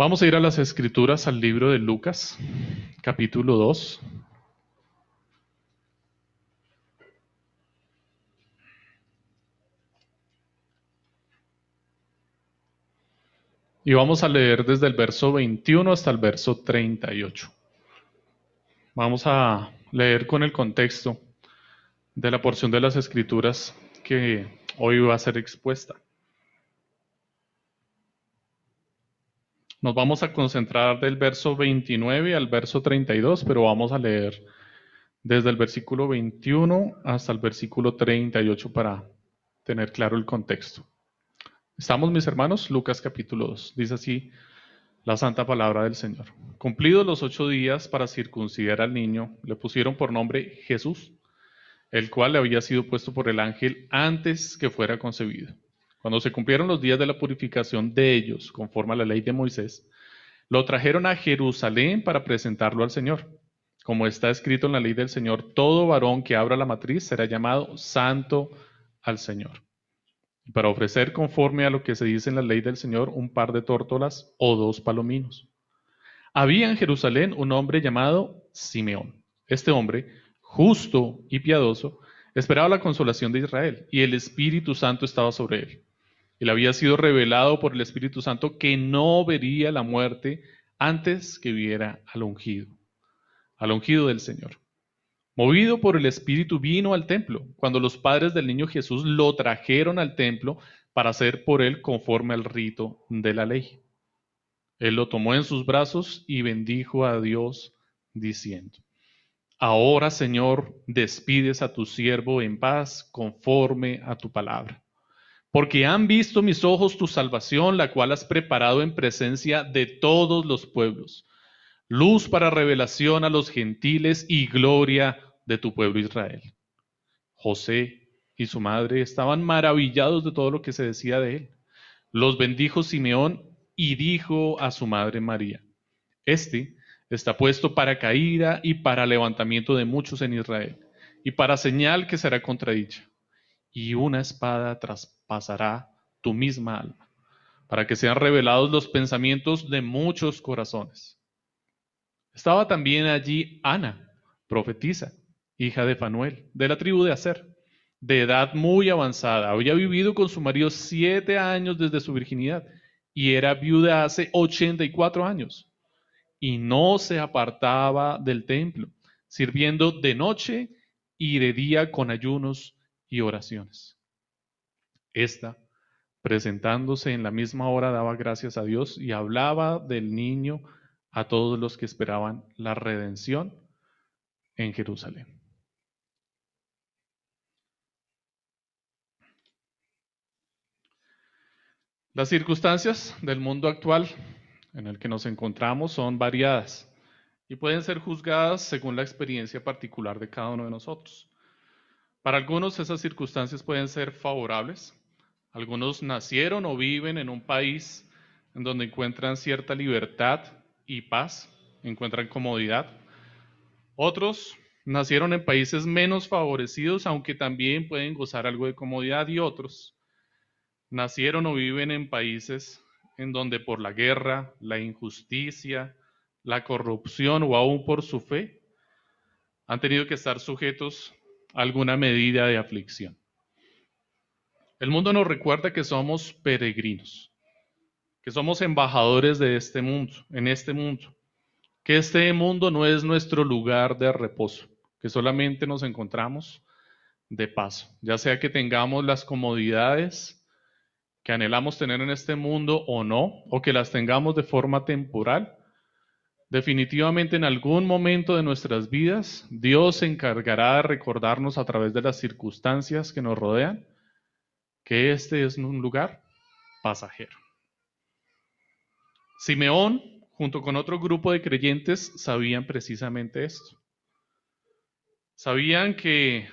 Vamos a ir a las escrituras, al libro de Lucas, capítulo 2. Y vamos a leer desde el verso 21 hasta el verso 38. Vamos a leer con el contexto de la porción de las escrituras que hoy va a ser expuesta. Nos vamos a concentrar del verso 29 al verso 32, pero vamos a leer desde el versículo 21 hasta el versículo 38 para tener claro el contexto. Estamos, mis hermanos, Lucas capítulo 2. Dice así la santa palabra del Señor. Cumplidos los ocho días para circuncidar al niño, le pusieron por nombre Jesús, el cual le había sido puesto por el ángel antes que fuera concebido. Cuando se cumplieron los días de la purificación de ellos, conforme a la ley de Moisés, lo trajeron a Jerusalén para presentarlo al Señor. Como está escrito en la ley del Señor, todo varón que abra la matriz será llamado santo al Señor. Y para ofrecer conforme a lo que se dice en la ley del Señor un par de tórtolas o dos palominos. Había en Jerusalén un hombre llamado Simeón. Este hombre, justo y piadoso, esperaba la consolación de Israel y el Espíritu Santo estaba sobre él le había sido revelado por el Espíritu Santo que no vería la muerte antes que viera al ungido, al ungido del Señor. Movido por el Espíritu vino al templo, cuando los padres del niño Jesús lo trajeron al templo para hacer por él conforme al rito de la ley. Él lo tomó en sus brazos y bendijo a Dios diciendo, Ahora, Señor, despides a tu siervo en paz conforme a tu palabra porque han visto mis ojos tu salvación, la cual has preparado en presencia de todos los pueblos, luz para revelación a los gentiles y gloria de tu pueblo Israel. José y su madre estaban maravillados de todo lo que se decía de él. Los bendijo Simeón y dijo a su madre María, Este está puesto para caída y para levantamiento de muchos en Israel, y para señal que será contradicha y una espada traspasará tu misma alma, para que sean revelados los pensamientos de muchos corazones. Estaba también allí Ana, profetisa, hija de Fanuel, de la tribu de Aser, de edad muy avanzada. Había vivido con su marido siete años desde su virginidad y era viuda hace ochenta y cuatro años. Y no se apartaba del templo, sirviendo de noche y de día con ayunos y oraciones. Esta, presentándose en la misma hora, daba gracias a Dios y hablaba del niño a todos los que esperaban la redención en Jerusalén. Las circunstancias del mundo actual en el que nos encontramos son variadas y pueden ser juzgadas según la experiencia particular de cada uno de nosotros. Para algunos esas circunstancias pueden ser favorables. Algunos nacieron o viven en un país en donde encuentran cierta libertad y paz, encuentran comodidad. Otros nacieron en países menos favorecidos, aunque también pueden gozar algo de comodidad, y otros nacieron o viven en países en donde por la guerra, la injusticia, la corrupción o aún por su fe han tenido que estar sujetos alguna medida de aflicción. El mundo nos recuerda que somos peregrinos, que somos embajadores de este mundo, en este mundo, que este mundo no es nuestro lugar de reposo, que solamente nos encontramos de paso, ya sea que tengamos las comodidades que anhelamos tener en este mundo o no, o que las tengamos de forma temporal, Definitivamente en algún momento de nuestras vidas, Dios se encargará de recordarnos a través de las circunstancias que nos rodean que este es un lugar pasajero. Simeón, junto con otro grupo de creyentes, sabían precisamente esto. Sabían que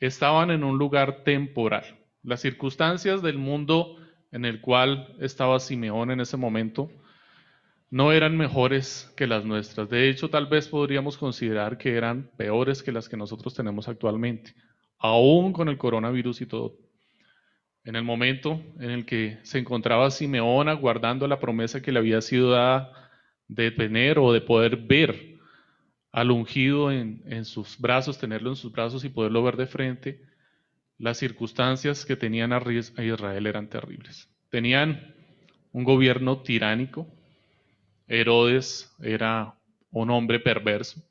estaban en un lugar temporal. Las circunstancias del mundo en el cual estaba Simeón en ese momento no eran mejores que las nuestras. De hecho, tal vez podríamos considerar que eran peores que las que nosotros tenemos actualmente, aún con el coronavirus y todo. en el momento en el que se encontraba Simeón aguardando la promesa que le había sido dada de tener o de poder ver al ungido en, en, sus brazos, tenerlo en sus brazos y poderlo ver de frente, las circunstancias que tenían a Israel eran terribles. Tenían un gobierno tiránico, Herodes era un hombre perverso,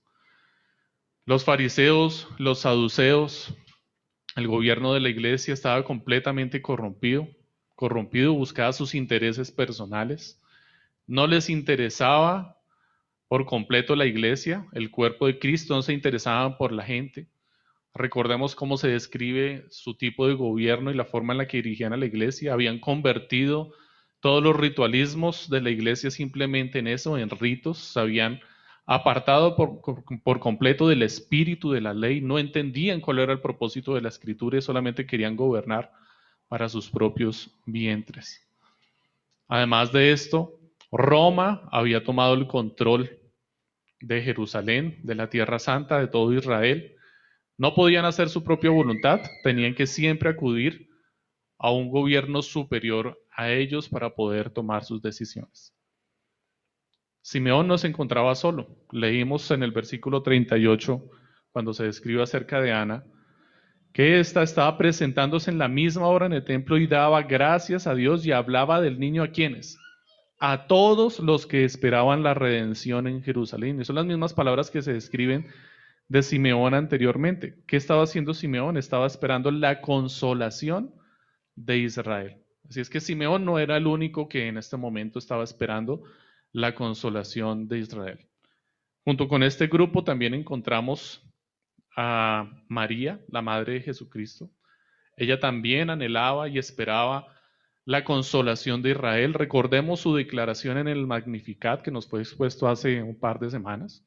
los fariseos, los saduceos, el gobierno de la iglesia estaba completamente corrompido, corrompido, buscaba sus intereses personales, no les interesaba por completo la iglesia, el cuerpo de Cristo, no se interesaban por la gente. Recordemos cómo se describe su tipo de gobierno y la forma en la que dirigían a la iglesia. Habían convertido todos los ritualismos de la iglesia simplemente en eso, en ritos. Se habían apartado por, por, completo del espíritu de la ley. No entendían cuál era el propósito de la escritura y solamente querían gobernar para sus propios vientres. Además de esto, Roma había tomado el control de Jerusalén, de la Tierra Santa, de todo Israel. No podían hacer su propia voluntad, tenían que siempre acudir a un gobierno superior a ellos para poder tomar sus decisiones. Simeón no se encontraba solo. Leímos en el versículo 38, cuando se describe acerca de Ana, que ésta estaba presentándose en la misma hora en el templo y daba gracias a Dios y hablaba del niño a quienes? a todos los que esperaban la redención en Jerusalén. Y son las mismas palabras que se describen de Simeón anteriormente. ¿Qué estaba haciendo Simeón? Estaba esperando la consolación de Israel. Así es que Simeón no era el único que en este momento estaba esperando la consolación de Israel. Junto con este grupo también encontramos a María, la madre de Jesucristo. Ella también anhelaba y esperaba la consolación de Israel. Recordemos su declaración en el Magnificat que nos fue expuesto hace un par de semanas.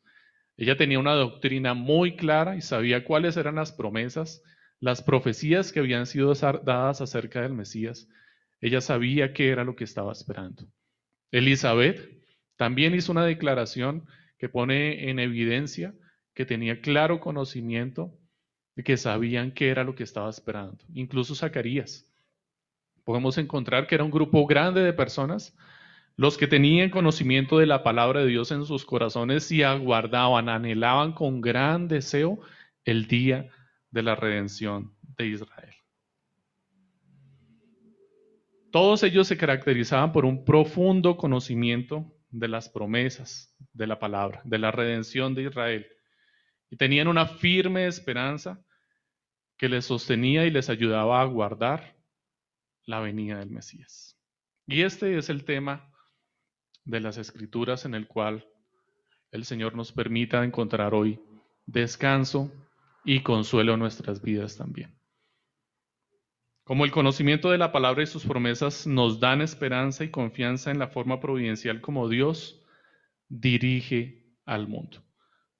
Ella tenía una doctrina muy clara y sabía cuáles eran las promesas, las profecías que habían sido dadas acerca del Mesías. Ella sabía qué era lo que estaba esperando. Elizabeth también hizo una declaración que pone en evidencia que tenía claro conocimiento de que sabían qué era lo que estaba esperando. Incluso Zacarías podemos encontrar que era un grupo grande de personas los que tenían conocimiento de la palabra de Dios en sus corazones y aguardaban, anhelaban con gran deseo el día de la redención de Israel. Todos ellos se caracterizaban por un profundo conocimiento de las promesas de la palabra, de la redención de Israel. Y tenían una firme esperanza que les sostenía y les ayudaba a guardar la venida del Mesías. Y este es el tema de las escrituras en el cual el Señor nos permita encontrar hoy descanso y consuelo en nuestras vidas también. Como el conocimiento de la palabra y sus promesas nos dan esperanza y confianza en la forma providencial como Dios dirige al mundo.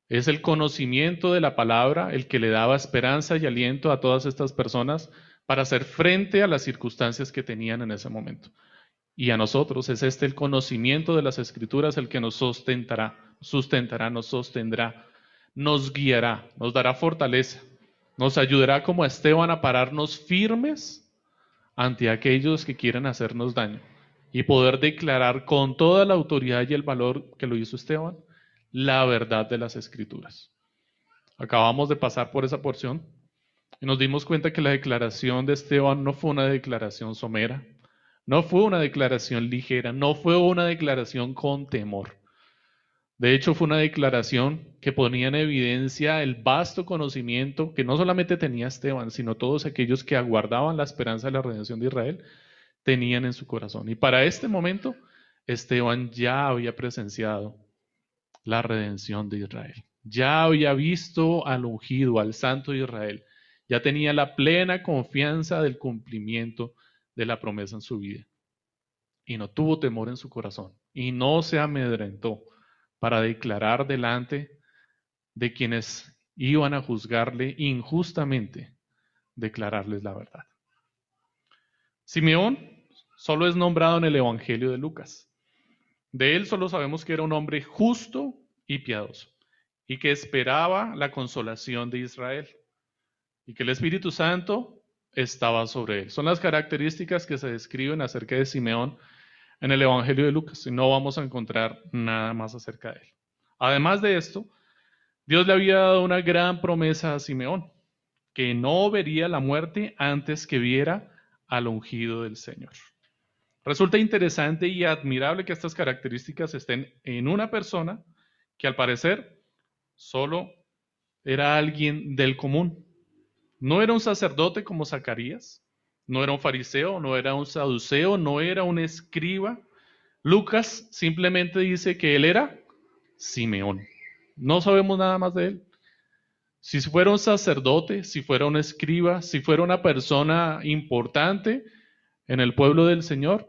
Es el conocimiento de la palabra el que le daba esperanza y aliento a todas estas personas para hacer frente a las circunstancias que tenían en ese momento. Y a nosotros es este el conocimiento de las escrituras el que nos sustentará, sustentará, nos sostendrá, nos guiará, nos dará fortaleza, nos ayudará como a Esteban a pararnos firmes ante aquellos que quieren hacernos daño y poder declarar con toda la autoridad y el valor que lo hizo Esteban la verdad de las escrituras. Acabamos de pasar por esa porción y nos dimos cuenta que la declaración de Esteban no fue una declaración somera, no fue una declaración ligera, no fue una declaración con temor. De hecho, fue una declaración que ponía en evidencia el vasto conocimiento que no solamente tenía Esteban, sino todos aquellos que aguardaban la esperanza de la redención de Israel, tenían en su corazón. Y para este momento, Esteban ya había presenciado la redención de Israel. Ya había visto al ungido, al santo de Israel ya tenía la plena confianza del cumplimiento de la promesa en su vida. Y no tuvo temor en su corazón. Y no se amedrentó para declarar delante de quienes iban a juzgarle injustamente, declararles la verdad. Simeón solo es nombrado en el Evangelio de Lucas. De él solo sabemos que era un hombre justo y piadoso y que esperaba la consolación de Israel y que el Espíritu Santo estaba sobre él. Son las características que se describen acerca de Simeón en el Evangelio de Lucas y no vamos a encontrar nada más acerca de él. Además de esto, Dios le había dado una gran promesa a Simeón, que no vería la muerte antes que viera al ungido del Señor. Resulta interesante y admirable que estas características estén en una persona que al parecer solo era alguien del común. No era un sacerdote como Zacarías, no era un fariseo, no era un saduceo, no era un escriba. Lucas simplemente dice que él era Simeón. No sabemos nada más de él. Si fuera un sacerdote, si fuera un escriba, si fuera una persona importante en el pueblo del Señor,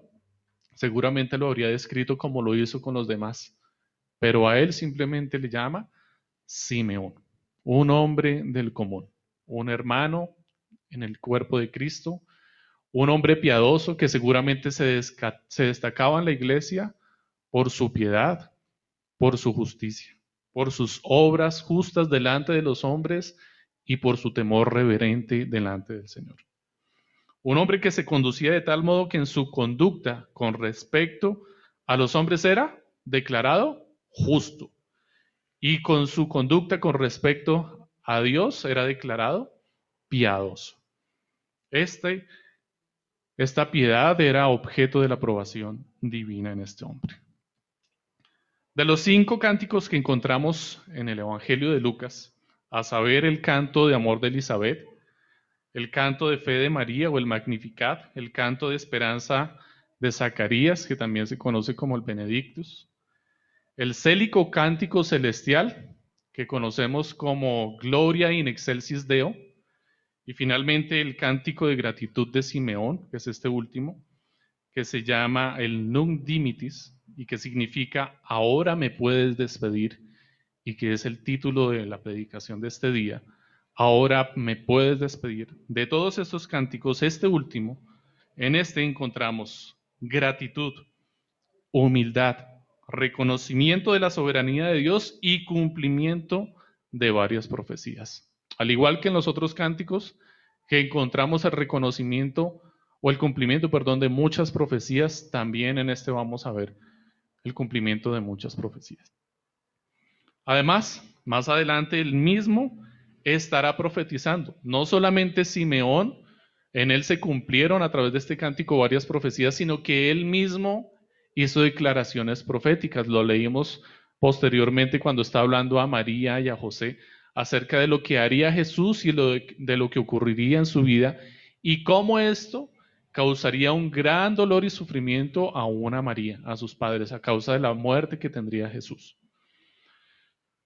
seguramente lo habría descrito como lo hizo con los demás. Pero a él simplemente le llama Simeón, un hombre del común, un hermano en el cuerpo de Cristo, un hombre piadoso que seguramente se, se destacaba en la iglesia por su piedad, por su justicia, por sus obras justas delante de los hombres y por su temor reverente delante del Señor. Un hombre que se conducía de tal modo que en su conducta con respecto a los hombres era declarado justo y con su conducta con respecto a Dios era declarado piadoso. Este esta piedad era objeto de la aprobación divina en este hombre. De los cinco cánticos que encontramos en el Evangelio de Lucas, a saber el canto de amor de Elizabeth, el canto de fe de María o el Magnificat, el canto de esperanza de Zacarías, que también se conoce como el Benedictus, el célico cántico celestial, que conocemos como Gloria in excelsis Deo, y finalmente el cántico de gratitud de Simeón, que es este último, que se llama el Nunc Dimitis y que significa ahora me puedes despedir y que es el título de la predicación de este día. Ahora me puedes despedir. De todos estos cánticos, este último, en este encontramos gratitud, humildad, reconocimiento de la soberanía de Dios y cumplimiento de varias profecías. Al igual que en los otros cánticos, que encontramos el reconocimiento o el cumplimiento, perdón, de muchas profecías, también en este vamos a ver el cumplimiento de muchas profecías. Además, más adelante el mismo estará profetizando. No solamente Simeón, en él se cumplieron a través de este cántico varias profecías, sino que él mismo hizo declaraciones proféticas. Lo leímos posteriormente cuando está hablando a María y a José acerca de lo que haría Jesús y de, lo que ocurriría en su vida y cómo esto causaría un gran dolor y sufrimiento a una María, a sus padres, a causa de la muerte que tendría Jesús.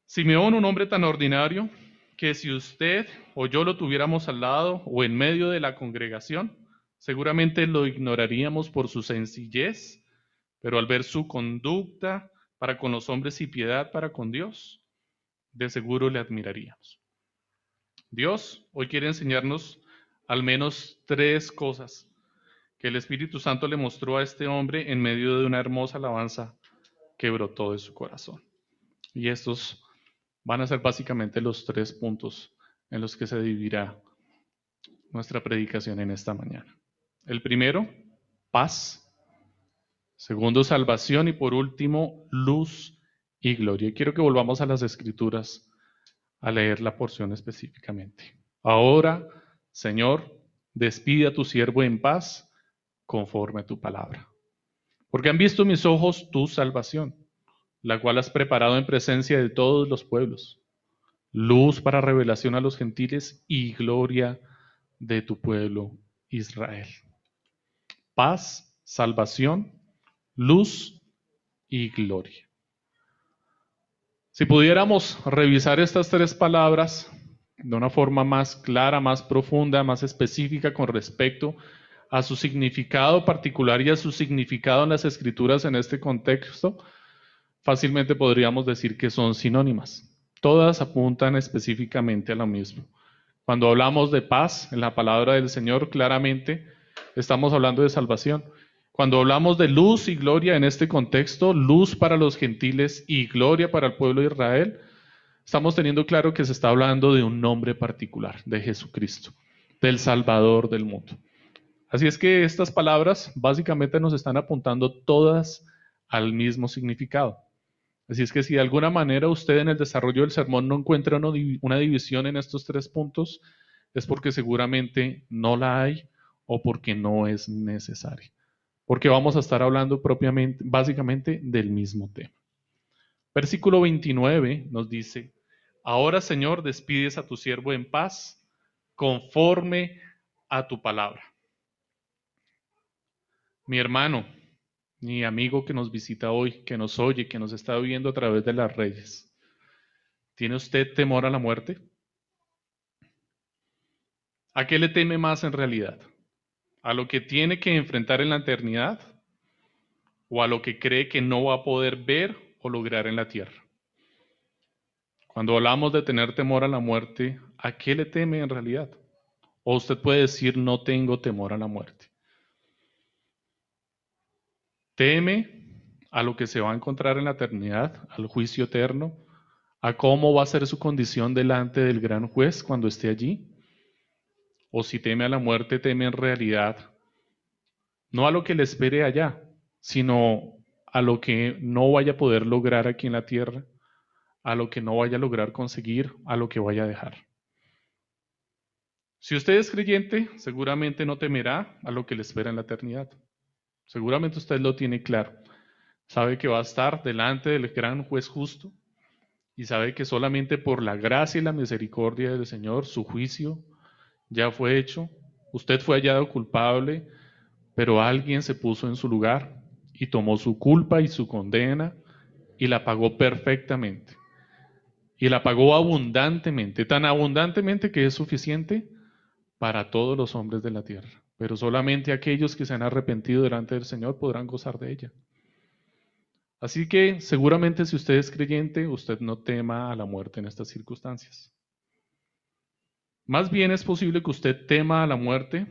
Simeón, un hombre tan ordinario, que si usted o yo lo tuviéramos al lado o en medio de la congregación, seguramente lo ignoraríamos por su sencillez, pero al ver su conducta para con los hombres y piedad para con Dios, de seguro le admiraríamos. Dios hoy quiere enseñarnos al menos tres cosas que el Espíritu Santo le mostró a este hombre en medio de una hermosa alabanza que brotó de su corazón. Y estos van a ser básicamente los tres puntos en los que se dividirá nuestra predicación en esta mañana. El primero, paz. Segundo, salvación. Y por último, luz y gloria. Y quiero que volvamos a las escrituras a leer la porción específicamente. Ahora, Señor, despide a tu siervo en paz conforme a tu palabra. Porque han visto mis ojos tu salvación, la cual has preparado en presencia de todos los pueblos, luz para revelación a los gentiles y gloria de tu pueblo Israel. Paz, salvación, luz y gloria. Si pudiéramos revisar estas tres palabras de una forma más clara, más profunda, más específica con respecto a su significado particular y a su significado en las escrituras en este contexto, fácilmente podríamos decir que son sinónimas. Todas apuntan específicamente a lo mismo. Cuando hablamos de paz en la palabra del Señor, claramente estamos hablando de salvación. Cuando hablamos de luz y gloria en este contexto, luz para los gentiles y gloria para el pueblo de Israel, estamos teniendo claro que se está hablando de un nombre particular, de Jesucristo. del Salvador del mundo. Así es que estas palabras básicamente nos están apuntando todas al mismo significado. Así es que si de alguna manera usted en el desarrollo del sermón no encuentra una división en estos tres puntos, es porque seguramente no la hay o porque no es necesaria. Porque vamos a estar hablando propiamente, básicamente del mismo tema. Versículo 29 nos dice, ahora Señor, despides a tu siervo en paz, conforme a tu palabra. Mi hermano, mi amigo que nos visita hoy, que nos oye, que nos está viendo a través de las redes, ¿tiene usted temor a la muerte? ¿A qué le teme más en realidad? ¿A lo que tiene que enfrentar en la eternidad? ¿O a lo que cree que no va a poder ver o lograr en la tierra? Cuando hablamos de tener temor a la muerte, ¿a qué le teme en realidad? O usted puede decir, no tengo temor a la muerte. Teme a lo que se va a encontrar en la eternidad, al juicio eterno, a cómo va a ser su condición delante del gran juez cuando esté allí o si teme a la muerte, teme en realidad no a lo que le espere allá, sino a lo que no vaya a poder lograr aquí en la tierra, a lo que no vaya a lograr conseguir, a lo que vaya a dejar. Si usted es creyente, seguramente no temerá a lo que le espera en la eternidad. Seguramente usted lo tiene claro. Sabe que va a estar delante del gran juez justo y sabe que solamente por la gracia y la misericordia del Señor, su juicio ya fue hecho, usted fue hallado culpable, pero alguien se puso en su lugar y tomó su culpa y su condena y la pagó perfectamente. Y la pagó abundantemente, tan abundantemente que es suficiente para todos los hombres de la tierra. Pero solamente aquellos que se han arrepentido delante del Señor podrán gozar de ella. Así que seguramente si usted es creyente, usted no tema a la muerte en estas circunstancias. Más bien es posible que usted tema a la muerte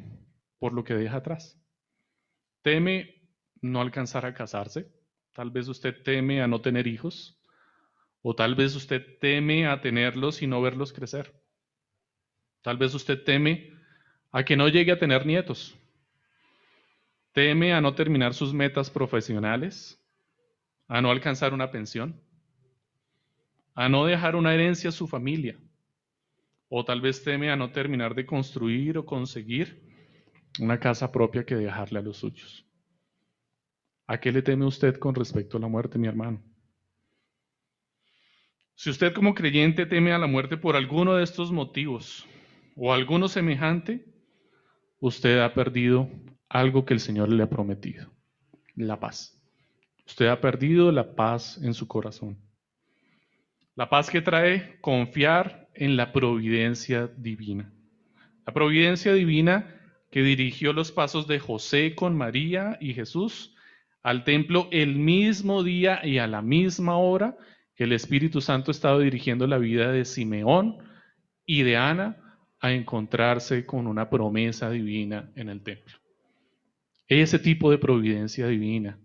por lo que deja atrás. Teme no alcanzar a casarse, tal vez usted teme a no tener hijos, o tal vez usted teme a tenerlos y no verlos crecer. Tal vez usted teme a que no llegue a tener nietos. Teme a no terminar sus metas profesionales, a no alcanzar una pensión, a no dejar una herencia a su familia o tal vez teme a no terminar de construir o conseguir una casa propia que dejarle a los suyos. ¿A qué le teme usted con respecto a la muerte, mi hermano? Si usted como creyente teme a la muerte por alguno de estos motivos o alguno semejante, usted ha perdido algo que el Señor le ha prometido, la paz. Usted ha perdido la paz en su corazón. La paz que trae confiar en la providencia divina. La providencia divina que dirigió los pasos de José con María y Jesús al templo el mismo día y a la misma hora que el Espíritu Santo estaba dirigiendo la vida de Simeón y de Ana a encontrarse con una promesa divina en el templo. Ese tipo de providencia divina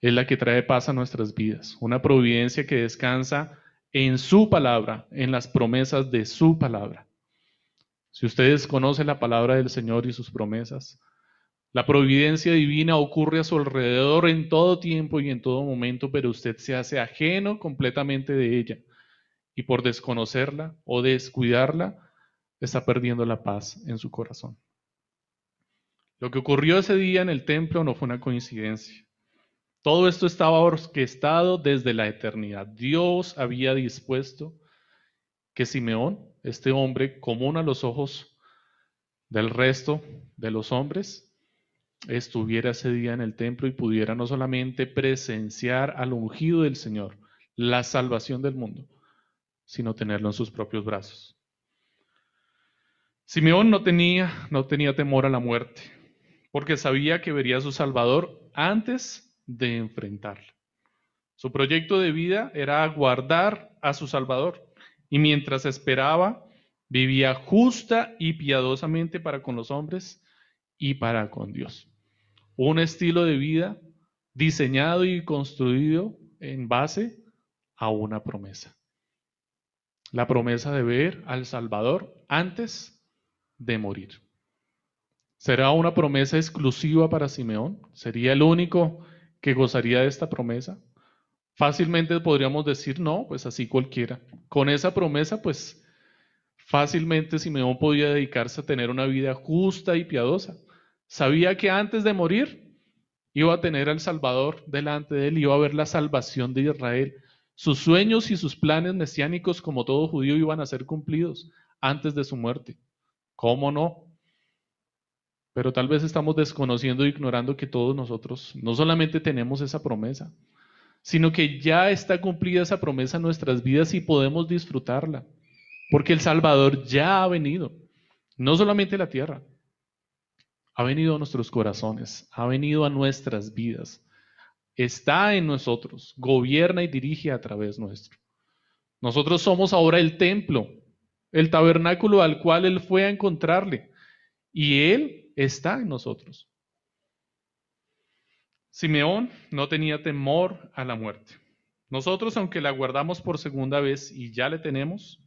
es la que trae paz a nuestras vidas, una providencia que descansa en su palabra, en las promesas de su palabra. Si ustedes conocen la palabra del Señor y sus promesas, la providencia divina ocurre a su alrededor en todo tiempo y en todo momento, pero usted se hace ajeno completamente de ella. Y por desconocerla o descuidarla, está perdiendo la paz en su corazón. Lo que ocurrió ese día en el templo no fue una coincidencia. Todo esto estaba orquestado desde la eternidad. Dios había dispuesto que Simeón, este hombre común a los ojos del resto de los hombres, estuviera ese día en el templo y pudiera no solamente presenciar al ungido del Señor, la salvación del mundo, sino tenerlo en sus propios brazos. Simeón no tenía, no tenía temor a la muerte, porque sabía que vería a su Salvador antes de enfrentarla. Su proyecto de vida era guardar a su Salvador y mientras esperaba, vivía justa y piadosamente para con los hombres y para con Dios. Un estilo de vida diseñado y construido en base a una promesa. La promesa de ver al Salvador antes de morir. ¿Será una promesa exclusiva para Simeón? ¿Sería el único que gozaría de esta promesa? Fácilmente podríamos decir, no, pues así cualquiera. Con esa promesa, pues fácilmente Simeón podía dedicarse a tener una vida justa y piadosa. Sabía que antes de morir iba a tener al Salvador delante de él, iba a ver la salvación de Israel. Sus sueños y sus planes mesiánicos, como todo judío, iban a ser cumplidos antes de su muerte. ¿Cómo no? Pero tal vez estamos desconociendo e ignorando que todos nosotros no solamente tenemos esa promesa, sino que ya está cumplida esa promesa en nuestras vidas y podemos disfrutarla. Porque el Salvador ya ha venido, no solamente a la tierra, ha venido a nuestros corazones, ha venido a nuestras vidas, está en nosotros, gobierna y dirige a través nuestro. Nosotros somos ahora el templo, el tabernáculo al cual Él fue a encontrarle, y Él está en nosotros. Simeón no tenía temor a la muerte. Nosotros, aunque la guardamos por segunda vez y ya le tenemos,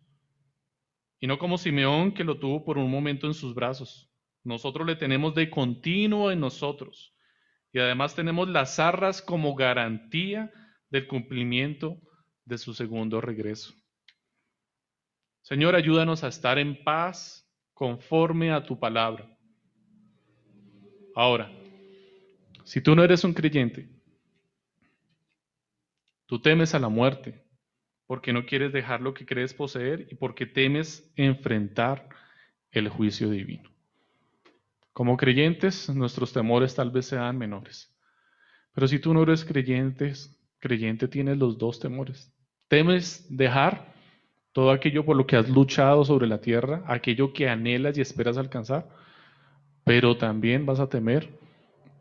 y no como Simeón que lo tuvo por un momento en sus brazos, nosotros le tenemos de continuo en nosotros. Y además tenemos las arras como garantía del cumplimiento de su segundo regreso. Señor, ayúdanos a estar en paz conforme a tu palabra. Ahora, si tú no eres un creyente, tú temes a la muerte porque no quieres dejar lo que crees poseer y porque temes enfrentar el juicio divino. Como creyentes, nuestros temores tal vez sean menores. Pero si tú no eres creyente, creyente tienes los dos temores. Temes dejar todo aquello por lo que has luchado sobre la tierra, aquello que anhelas y esperas alcanzar, pero también vas a temer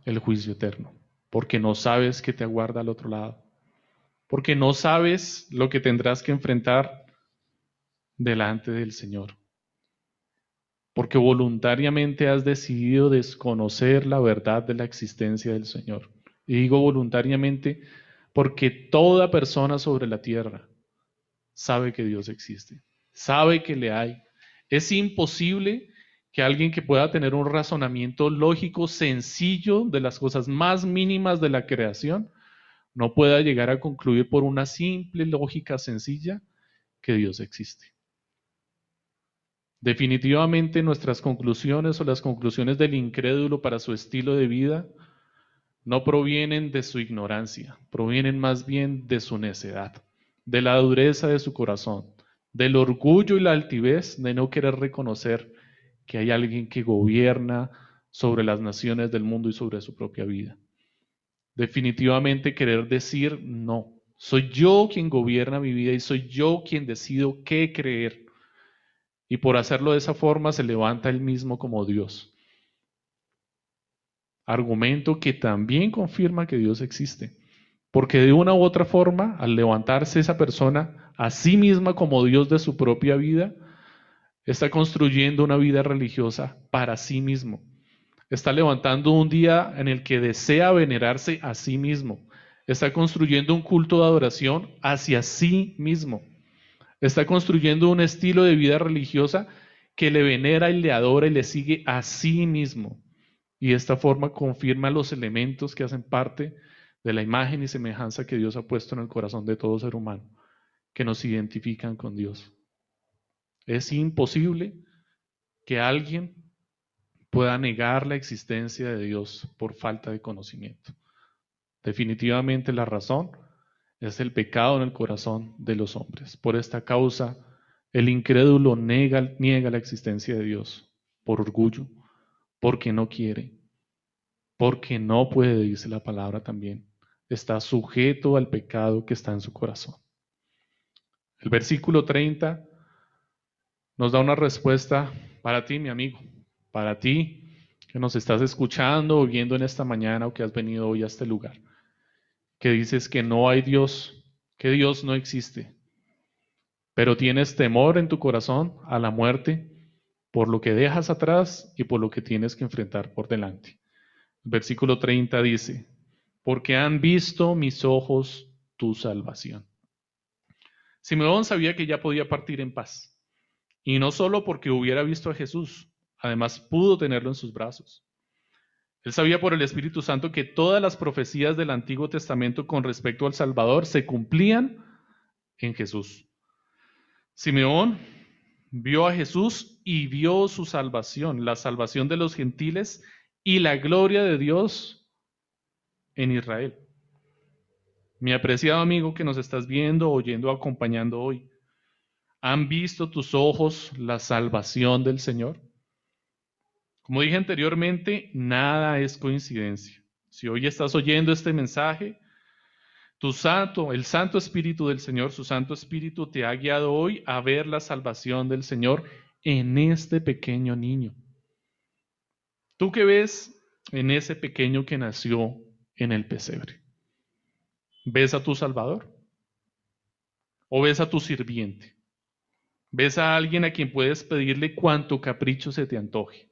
el juicio eterno, porque no sabes qué te aguarda al otro lado, porque no sabes lo que tendrás que enfrentar delante del Señor, porque voluntariamente has decidido desconocer la verdad de la existencia del Señor. Y digo voluntariamente porque toda persona sobre la tierra sabe que Dios existe, sabe que le hay. Es imposible que alguien que pueda tener un razonamiento lógico sencillo de las cosas más mínimas de la creación no pueda llegar a concluir por una simple lógica sencilla que Dios existe. Definitivamente nuestras conclusiones o las conclusiones del incrédulo para su estilo de vida no provienen de su ignorancia, provienen más bien de su necedad, de la dureza de su corazón, del orgullo y la altivez de no querer reconocer que hay alguien que gobierna sobre las naciones del mundo y sobre su propia vida. Definitivamente querer decir no. Soy yo quien gobierna mi vida y soy yo quien decido qué creer. Y por hacerlo de esa forma se levanta él mismo como Dios. Argumento que también confirma que Dios existe. Porque de una u otra forma, al levantarse esa persona a sí misma como Dios de su propia vida, Está construyendo una vida religiosa para sí mismo. Está levantando un día en el que desea venerarse a sí mismo. Está construyendo un culto de adoración hacia sí mismo. Está construyendo un estilo de vida religiosa que le venera y le adora y le sigue a sí mismo. Y de esta forma confirma los elementos que hacen parte de la imagen y semejanza que Dios ha puesto en el corazón de todo ser humano, que nos identifican con Dios. Es imposible que alguien pueda negar la existencia de Dios por falta de conocimiento. Definitivamente la razón es el pecado en el corazón de los hombres. Por esta causa, el incrédulo niega, la existencia de Dios por orgullo, porque no quiere, porque no puede, dice la palabra también. Está sujeto al pecado que está en su corazón. El versículo 30 nos da una respuesta para ti, mi amigo, para ti que nos estás escuchando o viendo en esta mañana o que has venido hoy a este lugar, que dices que no hay Dios, que Dios no existe, pero tienes temor en tu corazón a la muerte por lo que dejas atrás y por lo que tienes que enfrentar por delante. versículo 30 dice, porque han visto mis ojos tu salvación. Simeón sabía que ya podía partir en paz. Y no solo porque hubiera visto a Jesús, Además, pudo tenerlo en sus brazos. Él sabía por el Espíritu Santo que todas las profecías del Antiguo Testamento con respecto al Salvador se cumplían en Jesús. Simeón vio a Jesús y vio su salvación, la salvación de los gentiles y la gloria de Dios en Israel. Mi apreciado amigo que nos estás viendo, oyendo, acompañando hoy, ¿han visto tus ojos la salvación del Señor? Como dije anteriormente, nada es coincidencia. Si hoy estás oyendo este mensaje, tu santo, el Santo Espíritu del Señor, su Santo Espíritu te ha guiado hoy a ver la salvación del Señor en este pequeño niño. ¿Tú qué ves en ese pequeño que nació en el pesebre? ¿Ves a tu Salvador? ¿O ves a tu sirviente? ¿Ves a alguien a quien puedes pedirle cuanto capricho se te antoje?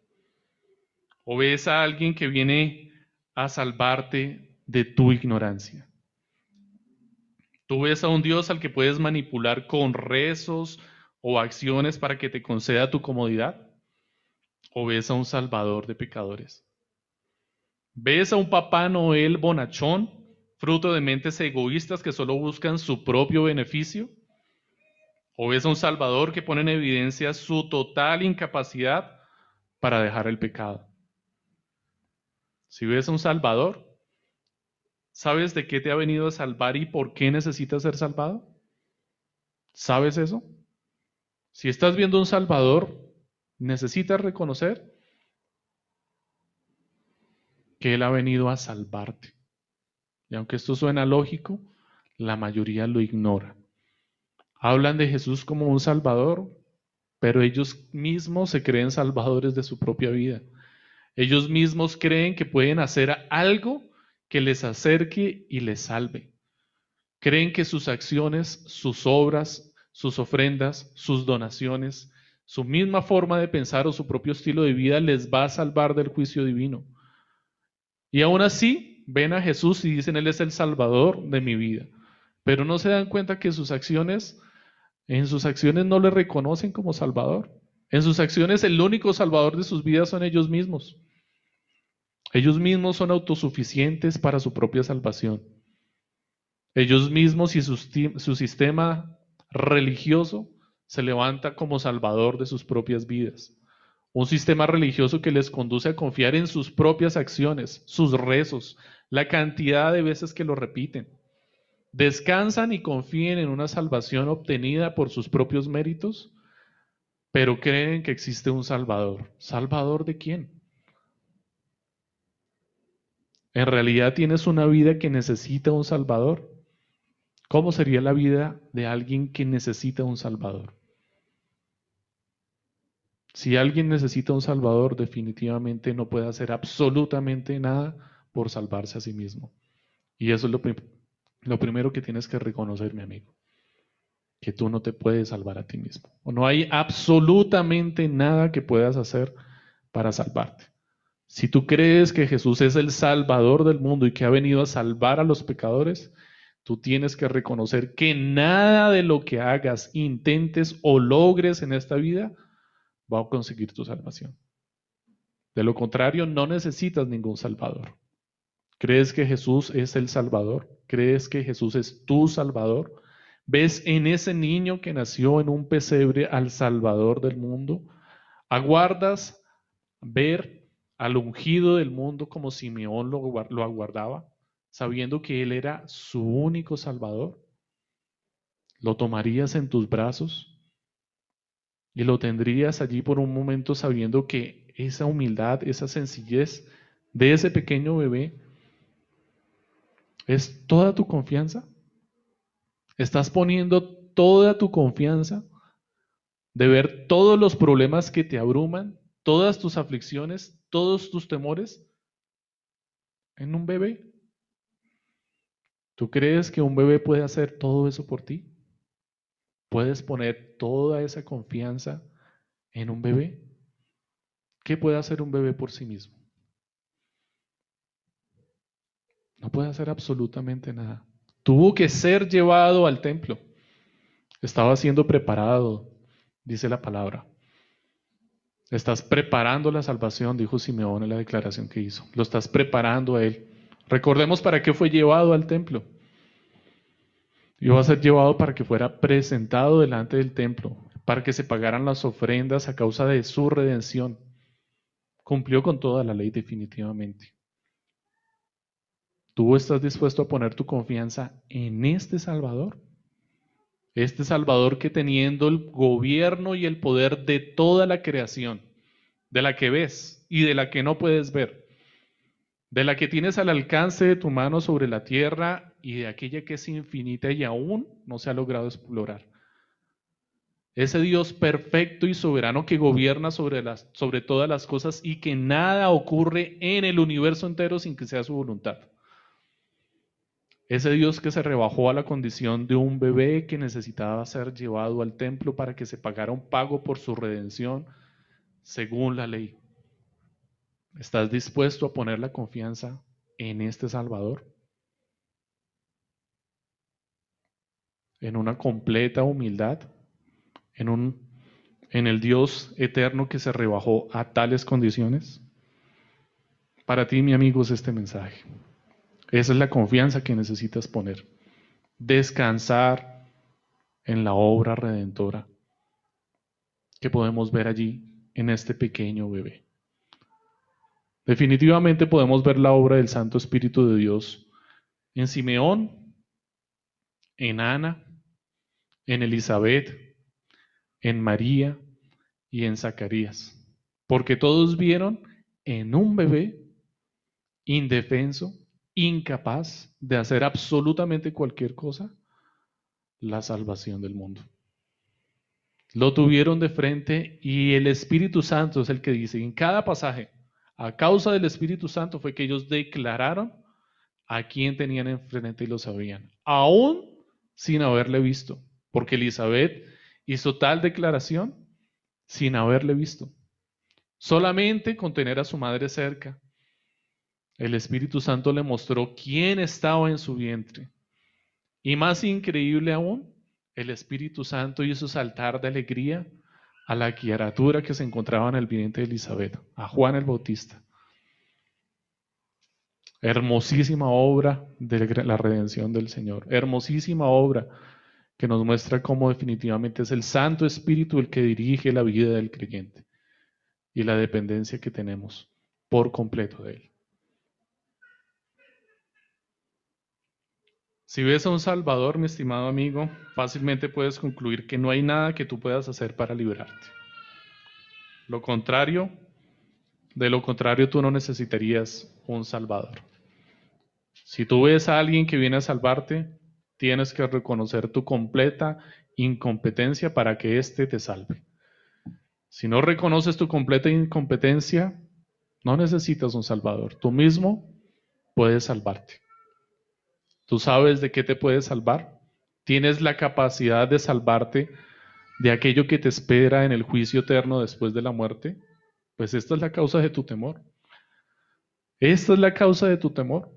o ves a alguien que viene a salvarte de tu ignorancia. Tú ves a un Dios al que puedes manipular con rezos o acciones para que te conceda tu comodidad. O ves a un Salvador de pecadores. Ves a un Papá Noel bonachón, fruto de mentes egoístas que solo buscan su propio beneficio. O ves a un Salvador que pone en evidencia su total incapacidad para dejar el pecado. Si ves a un Salvador, ¿sabes de qué te ha venido a salvar y por qué necesitas ser salvado? ¿Sabes eso? Si estás viendo un Salvador, necesitas reconocer que Él ha venido a salvarte. Y aunque esto suena lógico, la mayoría lo ignora. Hablan de Jesús como un Salvador, pero ellos mismos se creen salvadores de su propia vida. Ellos mismos creen que pueden hacer algo que les acerque y les salve. Creen que sus acciones, sus obras, sus ofrendas, sus donaciones, su misma forma de pensar o su propio estilo de vida les va a salvar del juicio divino. Y aún así ven a Jesús y dicen, Él es el Salvador de mi vida. Pero no se dan cuenta que sus acciones, en sus acciones no le reconocen como Salvador. En sus acciones el único salvador de sus vidas son ellos mismos. Ellos mismos son autosuficientes para su propia salvación. Ellos mismos y su, su sistema religioso se levanta como salvador de sus propias vidas. Un sistema religioso que les conduce a confiar en sus propias acciones, sus rezos, la cantidad de veces que lo repiten. Descansan y confíen en una salvación obtenida por sus propios méritos pero creen que existe un Salvador. ¿Salvador de quién? En realidad tienes una vida que necesita un Salvador. ¿Cómo sería la vida de alguien que necesita un Salvador? Si alguien necesita un Salvador, definitivamente no puede hacer absolutamente nada por salvarse a sí mismo. Y eso es lo, lo primero que tienes que reconocer, mi amigo que tú no te puedes salvar a ti mismo. O no hay absolutamente nada que puedas hacer para salvarte. Si tú crees que Jesús es el Salvador del mundo y que ha venido a salvar a los pecadores, tú tienes que reconocer que nada de lo que hagas, intentes o logres en esta vida va a conseguir tu salvación. De lo contrario, no necesitas ningún Salvador. ¿Crees que Jesús es el Salvador? ¿Crees que Jesús es tu Salvador? ¿Ves en ese niño que nació en un pesebre al Salvador del mundo? ¿Aguardas ver al ungido del mundo como Simeón lo, lo aguardaba, sabiendo que él era su único Salvador? ¿Lo tomarías en tus brazos? Y lo tendrías allí por un momento sabiendo que esa humildad, esa sencillez de ese pequeño bebé es toda tu confianza. Estás poniendo toda tu confianza de ver todos los problemas que te abruman, todas tus aflicciones, todos tus temores en un bebé. ¿Tú crees que un bebé puede hacer todo eso por ti? ¿Puedes poner toda esa confianza en un bebé? ¿Qué puede hacer un bebé por sí mismo? No puede hacer absolutamente nada. Tuvo que ser llevado al templo. Estaba siendo preparado, dice la palabra. Estás preparando la salvación, dijo Simeón en la declaración que hizo. Lo estás preparando a Él. Recordemos para qué fue llevado al templo. Iba a ser llevado para que fuera presentado delante del templo, para que se pagaran las ofrendas a causa de su redención. Cumplió con toda la ley definitivamente. ¿Tú estás dispuesto a poner tu confianza en este Salvador? Este Salvador que teniendo el gobierno y el poder de toda la creación, de la que ves y de la que no puedes ver, de la que tienes al alcance de tu mano sobre la tierra y de aquella que es infinita y aún no se ha logrado explorar. Ese Dios perfecto y soberano que gobierna sobre, sobre todas las cosas y que nada ocurre en el universo entero sin que sea su voluntad. Ese Dios que se rebajó a la condición de un bebé que necesitaba ser llevado al templo para que se pagara un pago por su redención según la ley. ¿Estás dispuesto a poner la confianza en este Salvador? En una completa humildad, en, un, en el Dios eterno que se rebajó a tales condiciones. Para ti, mi amigo, es este mensaje. Esa es la confianza que necesitas poner. Descansar en la obra redentora que podemos ver allí en este pequeño bebé. Definitivamente podemos ver la obra del Santo Espíritu de Dios en Simeón, en Ana, en Elizabeth, en María y en Zacarías, porque todos vieron en un bebé indefenso incapaz de hacer absolutamente cualquier cosa, la salvación del mundo. Lo tuvieron de frente y el Espíritu Santo es el que dice en cada pasaje, a causa del Espíritu Santo fue que ellos declararon a quién tenían enfrente y lo sabían, aún sin haberle visto, porque Elizabeth hizo tal declaración sin haberle visto. Solamente con tener a su madre cerca, el Espíritu Santo le mostró quién estaba en su vientre. Y más increíble aún, el Espíritu Santo hizo saltar de alegría a la criatura que se encontraba en el vientre de Elizabeth, a Juan el Bautista. Hermosísima obra de la redención del Señor. Hermosísima obra que nos muestra cómo definitivamente es el Santo Espíritu el que dirige la vida del creyente y la dependencia que tenemos por completo de Él. Si ves a un Salvador, mi estimado amigo, fácilmente puedes concluir que no hay nada que tú puedas hacer para liberarte. Lo contrario, de lo contrario tú no necesitarías un Salvador. Si tú ves a alguien que viene a salvarte, tienes que reconocer tu completa incompetencia para que éste te salve. Si no reconoces tu completa incompetencia, no necesitas un Salvador. Tú mismo puedes salvarte. ¿Tú sabes de qué te puedes salvar? ¿Tienes la capacidad de salvarte de aquello que te espera en el juicio eterno después de la muerte? Pues esta es la causa de tu temor. Esta es la causa de tu temor.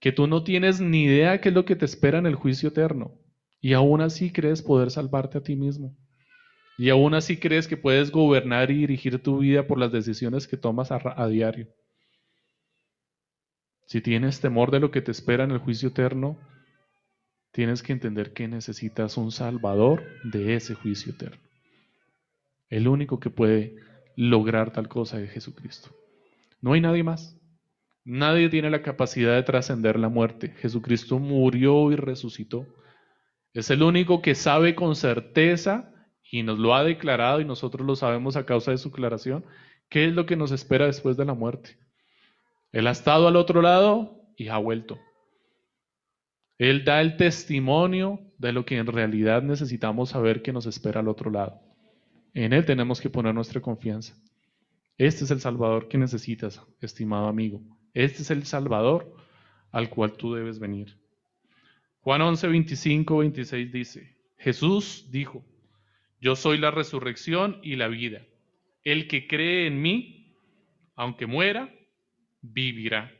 Que tú no tienes ni idea qué es lo que te espera en el juicio eterno. Y aún así crees poder salvarte a ti mismo. Y aún así crees que puedes gobernar y dirigir tu vida por las decisiones que tomas a, a diario. Si tienes temor de lo que te espera en el juicio eterno, tienes que entender que necesitas un salvador de ese juicio eterno. El único que puede lograr tal cosa es Jesucristo. No hay nadie más. Nadie tiene la capacidad de trascender la muerte. Jesucristo murió y resucitó. Es el único que sabe con certeza, y nos lo ha declarado y nosotros lo sabemos a causa de su declaración, qué es lo que nos espera después de la muerte. Él ha estado al otro lado y ha vuelto. Él da el testimonio de lo que en realidad necesitamos saber que nos espera al otro lado. En Él tenemos que poner nuestra confianza. Este es el Salvador que necesitas, estimado amigo. Este es el Salvador al cual tú debes venir. Juan 11, 25, 26 dice, Jesús dijo, yo soy la resurrección y la vida. El que cree en mí, aunque muera, vivirá.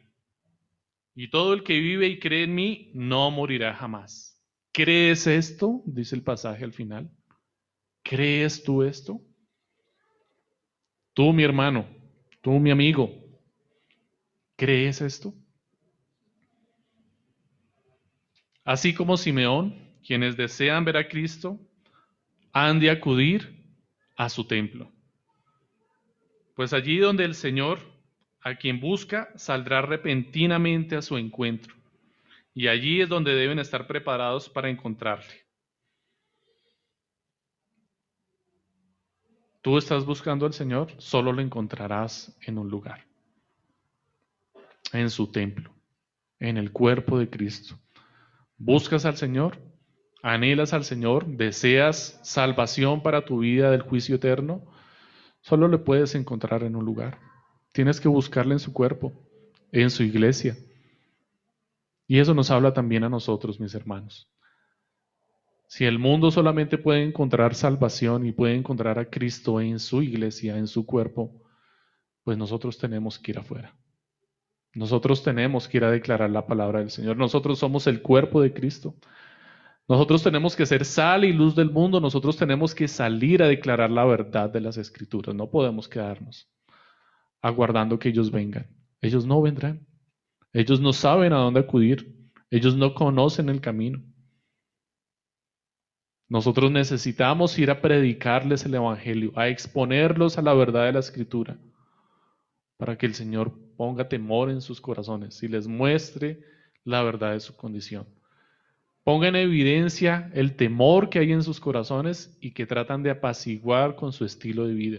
Y todo el que vive y cree en mí no morirá jamás. ¿Crees esto? Dice el pasaje al final. ¿Crees tú esto? Tú, mi hermano, tú, mi amigo, ¿crees esto? Así como Simeón, quienes desean ver a Cristo, han de acudir a su templo. Pues allí donde el Señor, a quien busca, saldrá repentinamente a su encuentro. Y allí es donde deben estar preparados para encontrarle. Tú estás buscando al Señor, solo lo encontrarás en un lugar, en su templo, en el cuerpo de Cristo. Buscas al Señor, anhelas al Señor, deseas salvación para tu vida del juicio eterno, solo le puedes encontrar en un lugar. Tienes que buscarle en su cuerpo, en su iglesia. Y eso nos habla también a nosotros, mis hermanos. Si el mundo solamente puede encontrar salvación y puede encontrar a Cristo en su iglesia, en su cuerpo, pues nosotros tenemos que ir afuera. Nosotros tenemos que ir a declarar la palabra del Señor. Nosotros somos el cuerpo de Cristo. Nosotros tenemos que ser sal y luz del mundo. Nosotros tenemos que salir a declarar la verdad de las escrituras. No podemos quedarnos aguardando que ellos vengan. Ellos no vendrán. Ellos no saben a dónde acudir. Ellos no conocen el camino. Nosotros necesitamos ir a predicarles el Evangelio, a exponerlos a la verdad de la Escritura, para que el Señor ponga temor en sus corazones y les muestre la verdad de su condición. Ponga en evidencia el temor que hay en sus corazones y que tratan de apaciguar con su estilo de vida.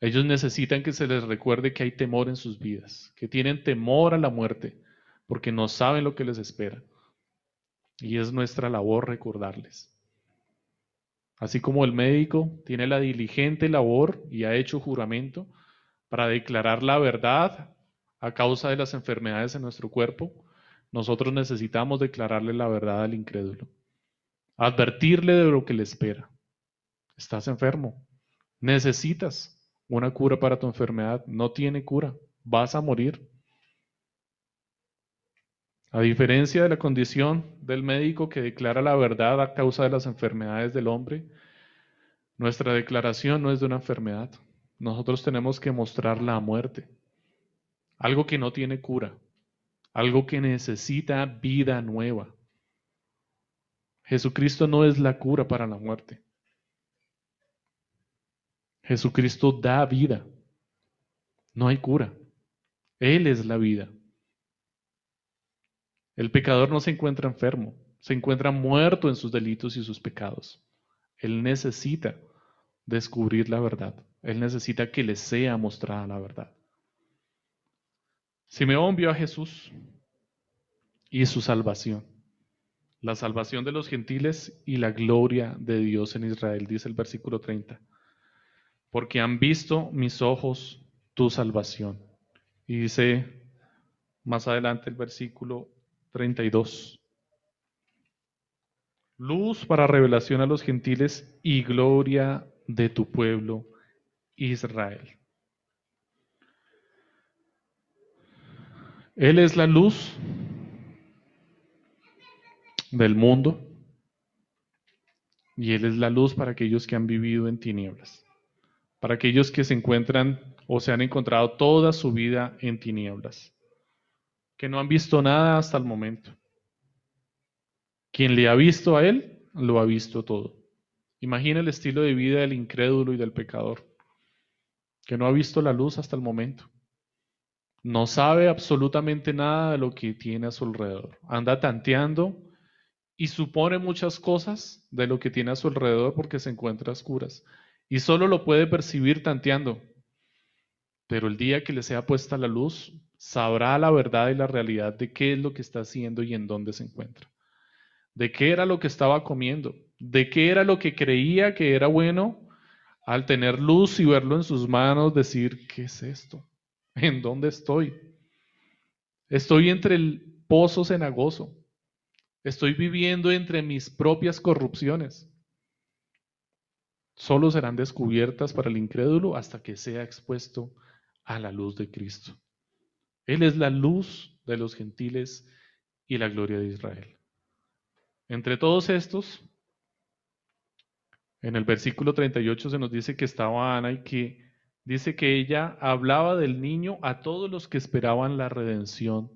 Ellos necesitan que se les recuerde que hay temor en sus vidas, que tienen temor a la muerte, porque no saben lo que les espera. Y es nuestra labor recordarles. Así como el médico tiene la diligente labor y ha hecho juramento para declarar la verdad a causa de las enfermedades en nuestro cuerpo, nosotros necesitamos declararle la verdad al incrédulo, advertirle de lo que le espera. Estás enfermo, necesitas una cura para tu enfermedad, no tiene cura, vas a morir. A diferencia de la condición del médico que declara la verdad a causa de las enfermedades del hombre, nuestra declaración no es de una enfermedad. Nosotros tenemos que mostrar la muerte, algo que no tiene cura, algo que necesita vida nueva. Jesucristo no es la cura para la muerte. Jesucristo da vida. No hay cura. Él es la vida. El pecador no se encuentra enfermo, se encuentra muerto en sus delitos y sus pecados. Él necesita descubrir la verdad. Él necesita que le sea mostrada la verdad. Simeón vio a Jesús y su salvación, la salvación de los gentiles y la gloria de Dios en Israel, dice el versículo 30. Porque han visto mis ojos tu salvación. Y dice más adelante el versículo 32. Luz para revelación a los gentiles y gloria de tu pueblo Israel. Él es la luz del mundo y Él es la luz para aquellos que han vivido en tinieblas, para aquellos que se encuentran o se han encontrado toda su vida en tinieblas, que no han visto nada hasta el momento. Quien le ha visto a Él, lo ha visto todo. Imagina el estilo de vida del incrédulo y del pecador, que no ha visto la luz hasta el momento. No sabe absolutamente nada de lo que tiene a su alrededor. Anda tanteando y supone muchas cosas de lo que tiene a su alrededor porque se encuentra a oscuras. Y solo lo puede percibir tanteando. Pero el día que le sea puesta la luz, sabrá la verdad y la realidad de qué es lo que está haciendo y en dónde se encuentra. De qué era lo que estaba comiendo. De qué era lo que creía que era bueno al tener luz y verlo en sus manos, decir, ¿qué es esto? ¿En dónde estoy? Estoy entre el pozo cenagoso. Estoy viviendo entre mis propias corrupciones. Solo serán descubiertas para el incrédulo hasta que sea expuesto a la luz de Cristo. Él es la luz de los gentiles y la gloria de Israel. Entre todos estos, En el versículo 38 se nos dice que estaba Ana y que dice que ella hablaba del niño a todos los que esperaban la redención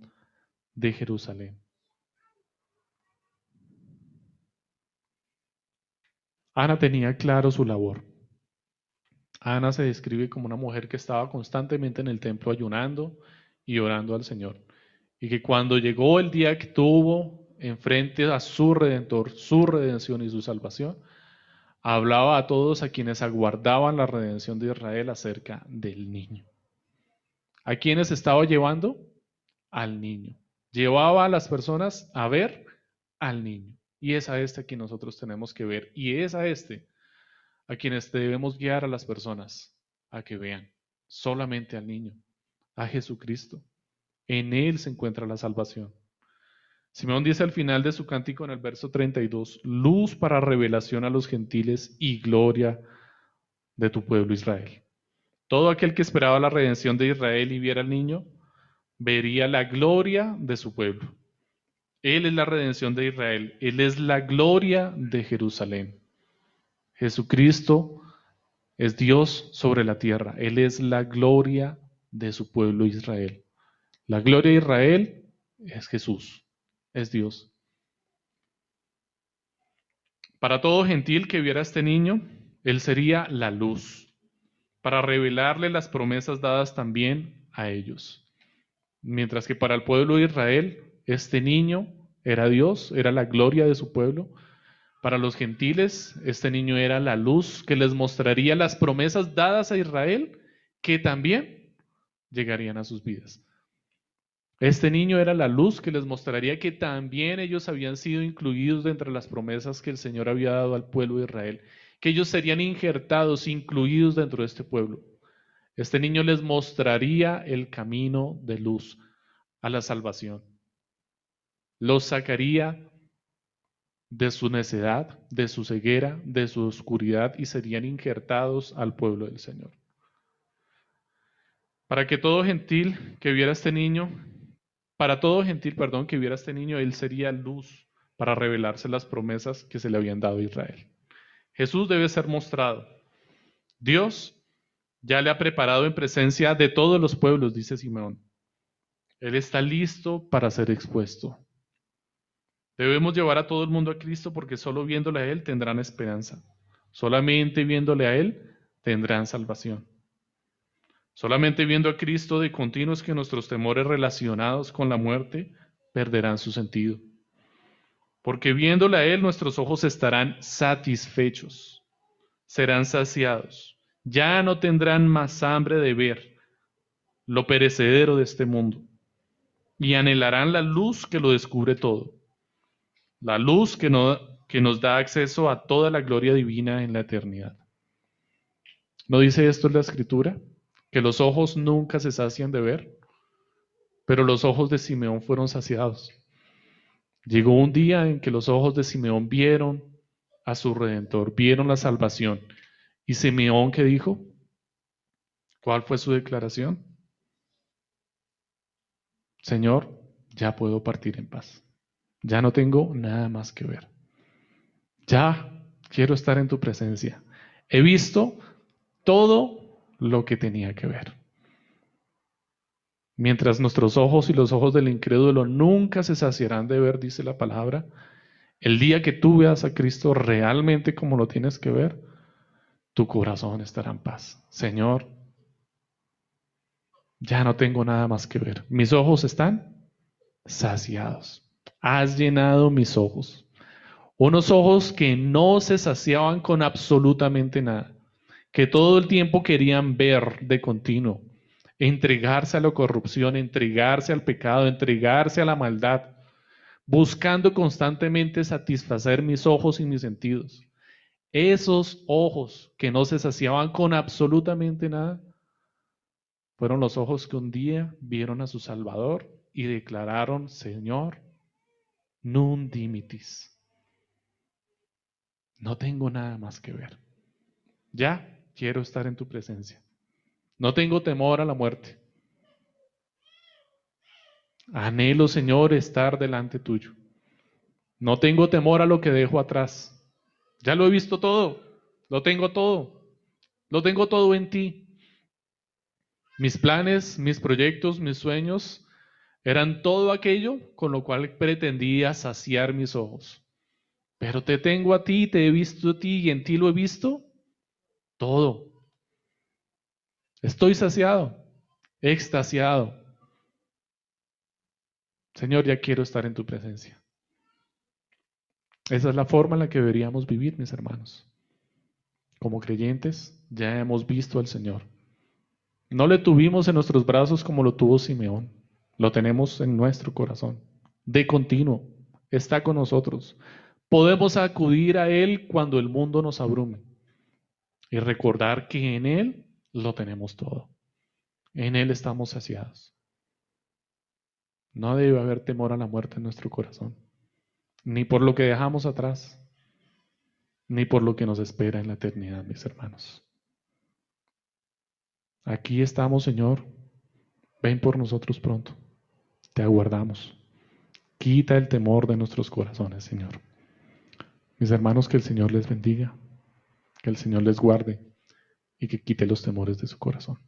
de Jerusalén. Ana tenía claro su labor. Ana se describe como una mujer que estaba constantemente en el templo ayunando y orando al Señor. Y que cuando llegó el día que tuvo enfrente a su redentor, su redención y su salvación, hablaba a todos a quienes aguardaban la redención de Israel acerca del niño. ¿A quiénes estaba llevando? Al niño. Llevaba a las personas a ver al niño. Y es a este a quien nosotros tenemos que ver. Y es a este a quienes debemos guiar a las personas a que vean solamente al niño, a Jesucristo. En Él se encuentra la salvación. Simeón dice al final de su cántico en el verso 32, luz para revelación a los gentiles y gloria de tu pueblo Israel. Todo aquel que esperaba la redención de Israel y viera al niño, vería la gloria de su pueblo. Él es la redención de Israel, Él es la gloria de Jerusalén. Jesucristo es Dios sobre la tierra, Él es la gloria de su pueblo Israel. La gloria de Israel es Jesús es Dios. Para todo gentil que viera a este niño, Él sería la luz, para revelarle las promesas dadas también a ellos. Mientras que para el pueblo de Israel, este niño era Dios, era la gloria de su pueblo. Para los gentiles, este niño era la luz que les mostraría las promesas dadas a Israel que también llegarían a sus vidas. Este niño era la luz que les mostraría que también ellos habían sido incluidos dentro de las promesas que el Señor había dado al pueblo de Israel, que ellos serían injertados, incluidos dentro de este pueblo. Este niño les mostraría el camino de luz a la salvación. Los sacaría de su necedad, de su ceguera, de su oscuridad y serían injertados al pueblo del Señor. Para que todo gentil que viera este niño para todo gentil, perdón, que viera este niño, él sería luz para revelarse las promesas que se le habían dado a Israel. Jesús debe ser mostrado. Dios ya le ha preparado en presencia de todos los pueblos, dice Simeón. Él está listo para ser expuesto. Debemos llevar a todo el mundo a Cristo porque solo viéndole a Él tendrán esperanza. Solamente viéndole a Él tendrán salvación. Solamente viendo a Cristo de continuo es que nuestros temores relacionados con la muerte perderán su sentido. Porque viéndole a Él nuestros ojos estarán satisfechos, serán saciados, ya no tendrán más hambre de ver lo perecedero de este mundo y anhelarán la luz que lo descubre todo, la luz que, no, que nos da acceso a toda la gloria divina en la eternidad. ¿No dice esto en la escritura? que los ojos nunca se sacian de ver, pero los ojos de Simeón fueron saciados. Llegó un día en que los ojos de Simeón vieron a su redentor, vieron la salvación. ¿Y Simeón qué dijo? ¿Cuál fue su declaración? Señor, ya puedo partir en paz. Ya no tengo nada más que ver. Ya quiero estar en tu presencia. He visto todo lo que tenía que ver. Mientras nuestros ojos y los ojos del incrédulo nunca se saciarán de ver, dice la palabra, el día que tú veas a Cristo realmente como lo tienes que ver, tu corazón estará en paz. Señor, ya no tengo nada más que ver. Mis ojos están saciados. Has llenado mis ojos. Unos ojos que no se saciaban con absolutamente nada que todo el tiempo querían ver de continuo, entregarse a la corrupción, entregarse al pecado, entregarse a la maldad, buscando constantemente satisfacer mis ojos y mis sentidos. Esos ojos que no se saciaban con absolutamente nada, fueron los ojos que un día vieron a su Salvador y declararon, Señor, nun dimitis. No tengo nada más que ver. Ya, quiero estar en tu presencia. No tengo temor a la muerte. Anhelo, Señor, estar delante tuyo. No tengo temor a lo que dejo atrás. Ya lo he visto todo. Lo tengo todo. Lo tengo todo en ti. Mis planes, mis proyectos, mis sueños eran todo aquello con lo cual pretendía saciar mis ojos. Pero te tengo a ti, te he visto a ti y en ti lo he visto todo. Estoy saciado, extasiado. Señor, ya quiero estar en tu presencia. Esa es la forma en la que deberíamos vivir, mis hermanos. Como creyentes, ya hemos visto al Señor. No le tuvimos en nuestros brazos como lo tuvo Simeón. Lo tenemos en nuestro corazón. De continuo. Está con nosotros. Podemos acudir a Él cuando el mundo nos abrume. Y recordar que en Él lo tenemos todo. En Él estamos saciados. No debe haber temor a la muerte en nuestro corazón. Ni por lo que dejamos atrás, ni por lo que nos espera en la eternidad, mis hermanos. Aquí estamos, Señor. Ven por nosotros pronto. Te aguardamos. Quita el temor de nuestros corazones, Señor. Mis hermanos, que el Señor les bendiga, que el Señor les guarde y que quite los temores de su corazón.